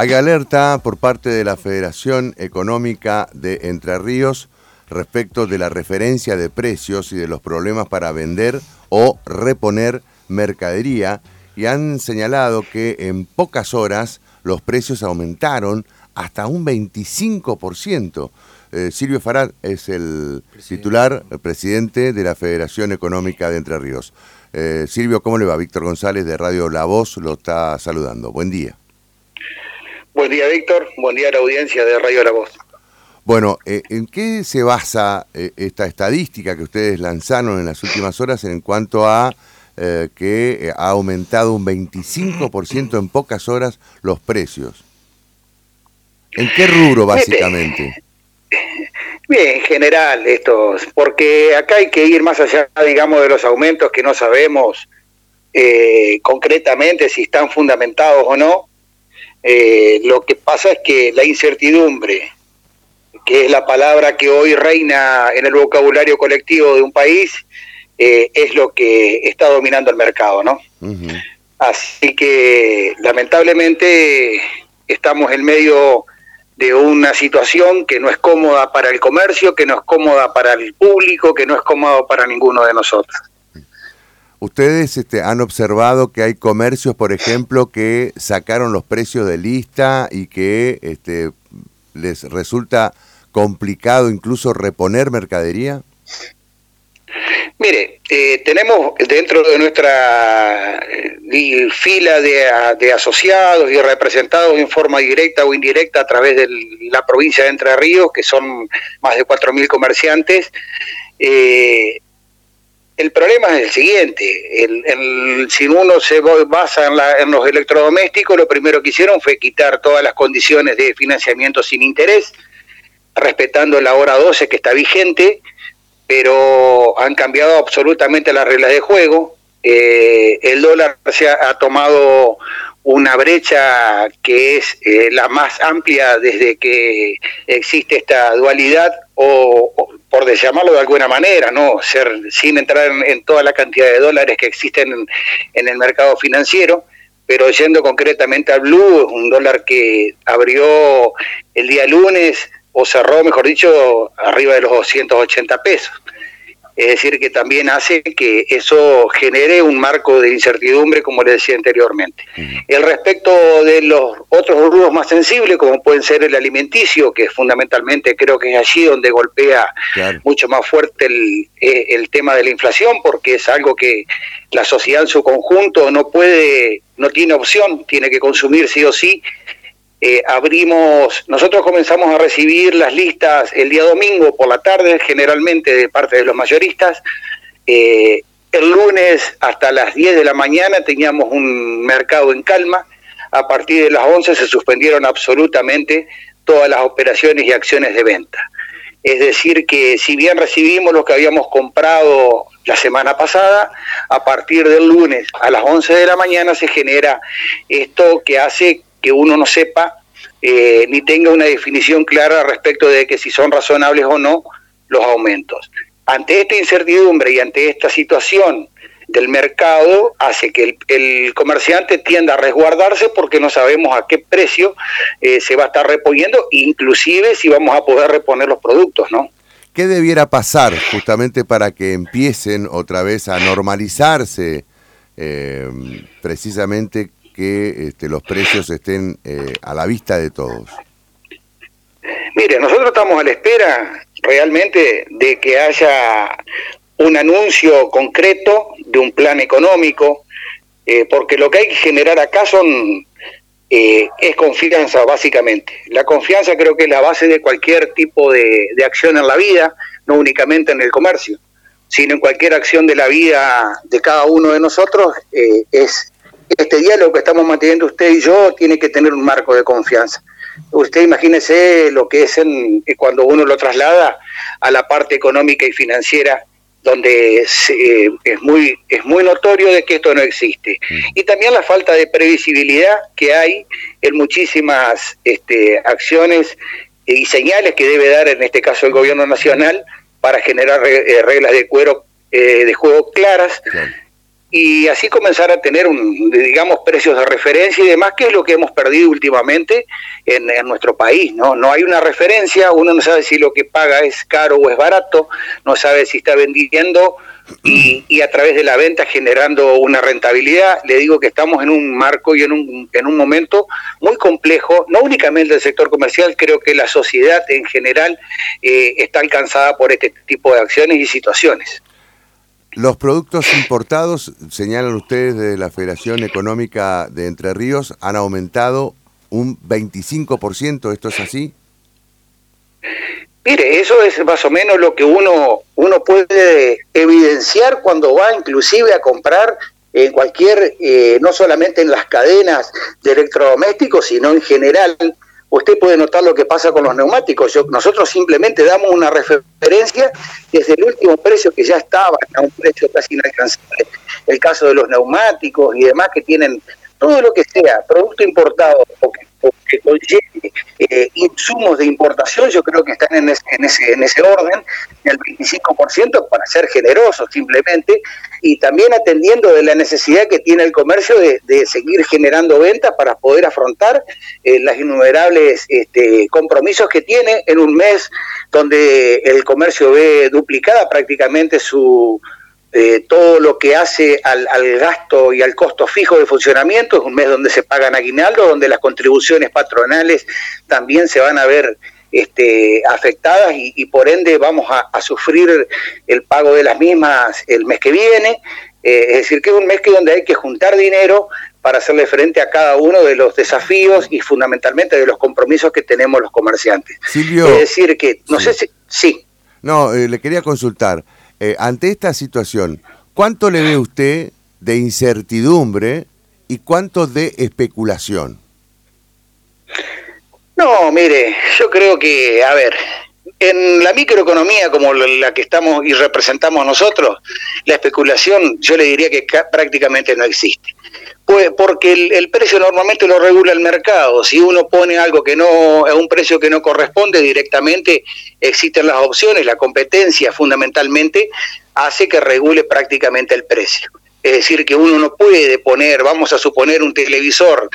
Hay alerta por parte de la Federación Económica de Entre Ríos respecto de la referencia de precios y de los problemas para vender o reponer mercadería y han señalado que en pocas horas los precios aumentaron hasta un 25%. Eh, Silvio Farad es el titular, el presidente de la Federación Económica de Entre Ríos. Eh, Silvio, ¿cómo le va? Víctor González de Radio La Voz lo está saludando. Buen día. Buen día, Víctor. Buen día a la audiencia de Radio La Voz. Bueno, eh, ¿en qué se basa eh, esta estadística que ustedes lanzaron en las últimas horas en cuanto a eh, que ha aumentado un 25% en pocas horas los precios? ¿En qué rubro básicamente? Bien, en general estos, porque acá hay que ir más allá, digamos, de los aumentos que no sabemos concretamente si están fundamentados o no, eh, lo que pasa es que la incertidumbre, que es la palabra que hoy reina en el vocabulario colectivo de un país, eh, es lo que está dominando el mercado, ¿no? Así que lamentablemente estamos en medio de una situación que no es cómoda para el comercio, que no es cómoda para el público, que no es cómoda para ninguno de nosotros. ¿Ustedes este, han observado que hay comercios, por ejemplo, que sacaron los precios de lista y que este, les resulta complicado incluso reponer mercadería? Mire, eh, tenemos dentro de nuestra eh, fila de, asociados y representados en forma directa o indirecta a través de la provincia de Entre Ríos, que son más de 4.000 comerciantes, eh, el problema es el siguiente, el, si uno se basa en, los electrodomésticos, lo primero que hicieron fue quitar todas las condiciones de financiamiento sin interés, respetando la hora 12 que está vigente, pero han cambiado absolutamente las reglas de juego. Eh, el dólar se ha, tomado una brecha que es eh, la más amplia desde que existe esta dualidad o, por llamarlo de alguna manera, no ser sin entrar en, toda la cantidad de dólares que existen en, el mercado financiero, pero yendo concretamente al blue, un dólar que abrió el día lunes o cerró, mejor dicho, arriba de los 280 pesos. Es decir, que también hace que eso genere un marco de incertidumbre, como le decía anteriormente. El respecto de los otros rubros más sensibles, como pueden ser el alimenticio, que fundamentalmente creo que es allí donde golpea mucho más fuerte el, eh, el tema de la inflación, porque es algo que la sociedad en su conjunto no puede, no tiene opción, tiene que consumir sí o sí, eh, abrimos, nosotros comenzamos a recibir las listas el día domingo por la tarde, generalmente de parte de los mayoristas. Eh, el lunes hasta las 10 de la mañana teníamos un mercado en calma. A partir de las 11 se suspendieron absolutamente todas las operaciones y acciones de venta. Es decir, que si bien recibimos lo que habíamos comprado la semana pasada, a partir del lunes a las 11 de la mañana se genera esto que hace que uno no sepa eh, ni tenga una definición clara respecto de que si son razonables o no los aumentos. Ante esta incertidumbre y ante esta situación del mercado hace que el, comerciante tienda a resguardarse porque no sabemos a qué precio eh, se va a estar reponiendo, inclusive si vamos a poder reponer los productos, ¿no? ¿Qué debiera pasar justamente para que empiecen otra vez a normalizarse eh, precisamente que este, los precios estén eh, a la vista de todos? Mire, nosotros estamos a la espera realmente de que haya un anuncio concreto de un plan económico, eh, porque lo que hay que generar acá son eh, es confianza básicamente. La confianza creo que es la base de cualquier tipo de, de acción en la vida, no únicamente en el comercio, sino en cualquier acción de la vida de cada uno de nosotros, es este diálogo que estamos manteniendo usted y yo tiene que tener un marco de confianza. Usted imagínese lo que es en, cuando uno lo traslada a la parte económica y financiera donde es, muy es muy notorio de que esto no existe. Y también la falta de previsibilidad que hay en muchísimas este, acciones y señales que debe dar en este caso el gobierno nacional para generar eh, reglas de cuero eh, de juego claras y así comenzar a tener, un, digamos, precios de referencia y demás, que es lo que hemos perdido últimamente en, nuestro país, ¿no? No hay una referencia, uno no sabe si lo que paga es caro o es barato, no sabe si está vendiendo y, a través de la venta generando una rentabilidad. Le digo que estamos en un marco y en un, en un momento muy complejo, no únicamente el sector comercial, creo que la sociedad en general eh, está alcanzada por este tipo de acciones y situaciones. Los productos importados, señalan ustedes de la Federación Económica de Entre Ríos, han aumentado un 25%, ¿esto es así? Mire, eso es más o menos lo que uno, uno puede evidenciar cuando va inclusive a comprar en cualquier, eh, no solamente en las cadenas de electrodomésticos, sino en general usted puede notar lo que pasa con los neumáticos. nosotros simplemente damos una referencia desde el último precio que ya estaba a un precio casi inalcanzable. El caso de los neumáticos y demás que tienen todo lo que sea producto importado conlleve eh, insumos de importación, yo creo que están en ese, en ese, en ese orden, del 25% para ser generosos simplemente, y también atendiendo de la necesidad que tiene el comercio de, seguir generando ventas para poder afrontar eh, las innumerables este, compromisos que tiene en un mes donde el comercio ve duplicada prácticamente su eh, todo lo que hace al, gasto y al costo fijo de funcionamiento, es un mes donde se pagan aguinaldo, donde las contribuciones patronales también se van a ver este, afectadas y, por ende vamos a, sufrir el pago de las mismas el mes que viene. Eh, es decir, que es un mes que donde hay que juntar dinero para hacerle frente a cada uno de los desafíos y fundamentalmente de los compromisos que tenemos los comerciantes. Silvio, es decir, que no sé si... Sí. No, eh, le quería consultar. Eh, ante esta situación, ¿cuánto le ve usted de incertidumbre y cuánto de especulación? No, mire, yo creo que, a ver, en la microeconomía como la que estamos y representamos nosotros, la especulación yo le diría que prácticamente no existe. Pues porque el, precio normalmente lo regula el mercado. Si uno pone algo que no, a un precio que no corresponde directamente, existen las opciones, la competencia fundamentalmente hace que regule prácticamente el precio. Es decir, que uno no puede poner, vamos a suponer, un televisor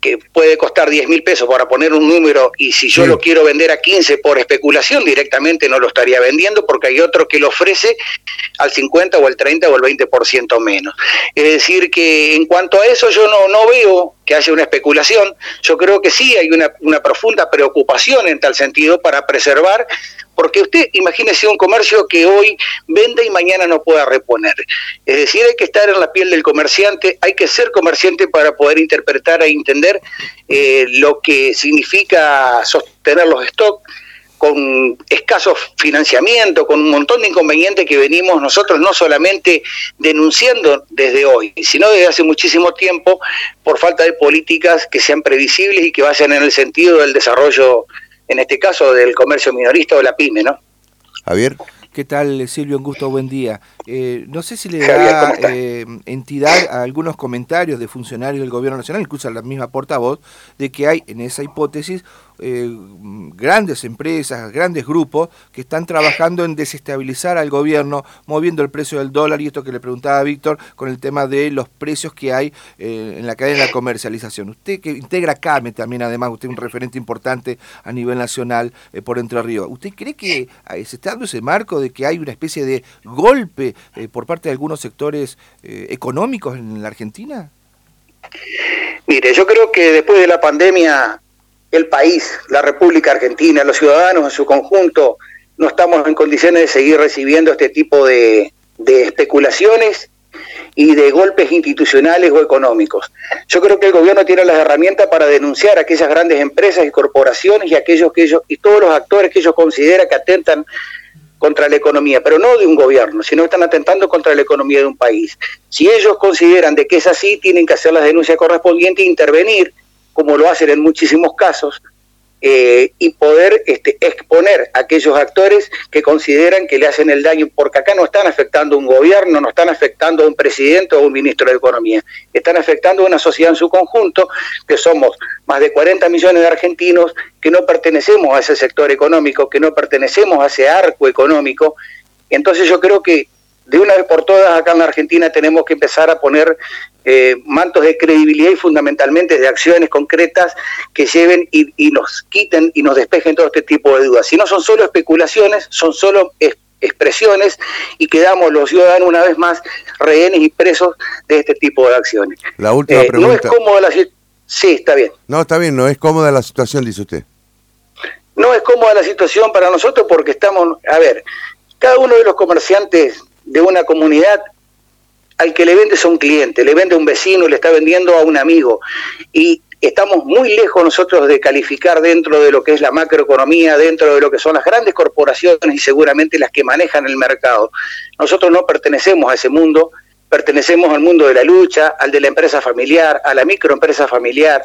que puede costar 10 mil pesos para poner un número y si yo lo quiero vender a 15 por especulación directamente no lo estaría vendiendo porque hay otro que lo ofrece al 50 o al 30 o al 20% menos. Es decir que en cuanto a eso yo no, no veo que haya una especulación, yo creo que sí hay una, una profunda preocupación en tal sentido para preservar porque usted imagínese un comercio que hoy vende y mañana no pueda reponer. Es decir, hay que estar en la piel del comerciante, hay que ser comerciante para poder interpretar e entender eh, lo que significa sostener los stocks con escaso financiamiento, con un montón de inconvenientes que venimos nosotros no solamente denunciando desde hoy, sino desde hace muchísimo tiempo por falta de políticas que sean previsibles y que vayan en el sentido del desarrollo en este caso del comercio minorista o la pyme, ¿no? Javier. ¿Qué tal, Silvio? Un gusto, buen día. Eh, no sé si le da eh, entidad a algunos comentarios de funcionarios del Gobierno Nacional, incluso a la misma portavoz, de que hay en esa hipótesis eh, grandes empresas, grandes grupos que están trabajando en desestabilizar al gobierno, moviendo el precio del dólar y esto que le preguntaba a Víctor con el tema de los precios que hay en la cadena de comercialización. Usted que integra CAME también, además, usted es un referente importante a nivel nacional por Entre Ríos. ¿Usted cree que se está dando ese marco de que hay una especie de golpe por parte de algunos sectores económicos en la Argentina? Mire, yo creo que después de la pandemia el país, la República Argentina, los ciudadanos en su conjunto, no estamos en condiciones de seguir recibiendo este tipo de, especulaciones y de golpes institucionales o económicos. Yo creo que el gobierno tiene las herramientas para denunciar a aquellas grandes empresas y corporaciones y aquellos que ellos y todos los actores que ellos consideran que atentan contra la economía, pero no de un gobierno, sino están atentando contra la economía de un país. Si ellos consideran de que es así, tienen que hacer las denuncias correspondientes e intervenir como lo hacen en muchísimos casos, eh, y poder este, exponer a aquellos actores que consideran que le hacen el daño, porque acá no están afectando a un gobierno, no están afectando a un presidente o un ministro de Economía, están afectando a una sociedad en su conjunto, que somos más de 40 millones de argentinos que no pertenecemos a ese sector económico, que no pertenecemos a ese arco económico. Entonces yo creo que de una vez por todas acá en la Argentina tenemos que empezar a poner eh, mantos de credibilidad y fundamentalmente de acciones concretas que lleven y, nos quiten y nos despejen todo este tipo de dudas. Si no son solo especulaciones, son solo expresiones y quedamos los ciudadanos una vez más rehenes y presos de este tipo de acciones. La última pregunta. No es cómoda la Sí, está bien. No, está bien, no es cómoda la situación, dice usted. No es cómoda la situación para nosotros porque estamos, a ver, cada uno de los comerciantes de una comunidad al que le vende es un cliente, le vende a un vecino, le está vendiendo a un amigo. Y estamos muy lejos nosotros de calificar dentro de lo que es la macroeconomía, dentro de lo que son las grandes corporaciones y seguramente las que manejan el mercado. Nosotros no pertenecemos a ese mundo, pertenecemos al mundo de la lucha, al de la empresa familiar, a la microempresa familiar.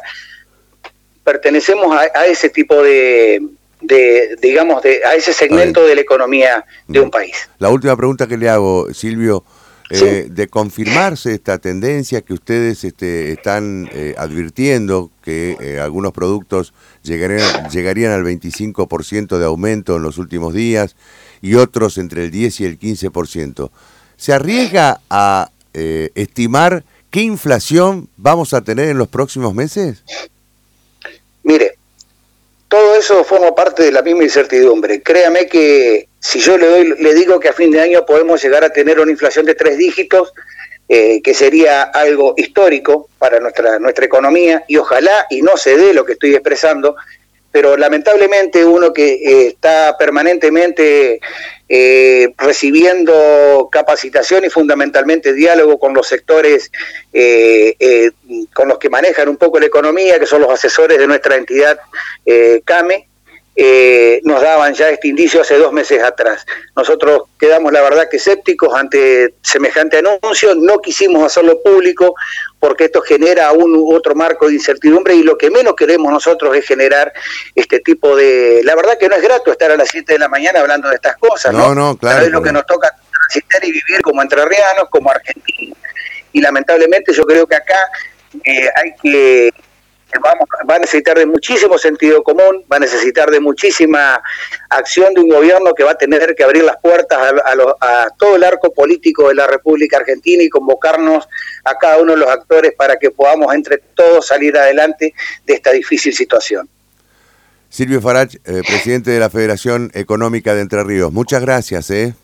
Pertenecemos a, ese tipo de, de, digamos, de, a ese segmento de la economía de un país. La última pregunta que le hago, Silvio, eh, de confirmarse esta tendencia que ustedes este, están eh, advirtiendo que eh, algunos productos llegarían, llegarían al 25% de aumento en los últimos días y otros entre el 10 y el 15%. ¿Se arriesga a estimar qué inflación vamos a tener en los próximos meses? Mire, eso forma parte de la misma incertidumbre. Créame que si yo le, doy, le digo que a fin de año podemos llegar a tener una inflación de tres dígitos, eh, que sería algo histórico para nuestra, nuestra economía, y ojalá y no se dé lo que estoy expresando, pero lamentablemente uno que eh, está permanentemente eh, recibiendo capacitación y fundamentalmente diálogo con los sectores eh, con los que manejan un poco la economía, que son los asesores de nuestra entidad CAME, eh, nos daban ya este indicio hace dos meses atrás. Nosotros quedamos, la verdad, que escépticos ante semejante anuncio, no quisimos hacerlo público porque esto genera un otro marco de incertidumbre y lo que menos queremos nosotros es generar este tipo de... La verdad que no es grato estar a las 7 de la mañana hablando de estas cosas, ¿no? No, claro. es lo que nos toca transitar y vivir como entrerrianos, como argentinos. Y lamentablemente yo creo que acá eh, hay que va a necesitar de muchísimo sentido común, va a necesitar de muchísima acción de un gobierno que va a tener que abrir las puertas a, todo el arco político de la República Argentina y convocarnos a cada uno de los actores para que podamos entre todos salir adelante de esta difícil situación. Silvio Farach, eh, presidente de la Federación Económica de Entre Ríos, muchas gracias. ¿eh?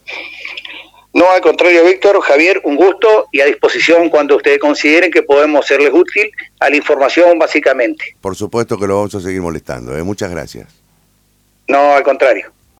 No, al contrario, Víctor, Javier, un gusto y a disposición cuando ustedes consideren que podemos serles útil a la información, básicamente. Por supuesto que lo vamos a seguir molestando. ¿eh? Muchas gracias. No, al contrario.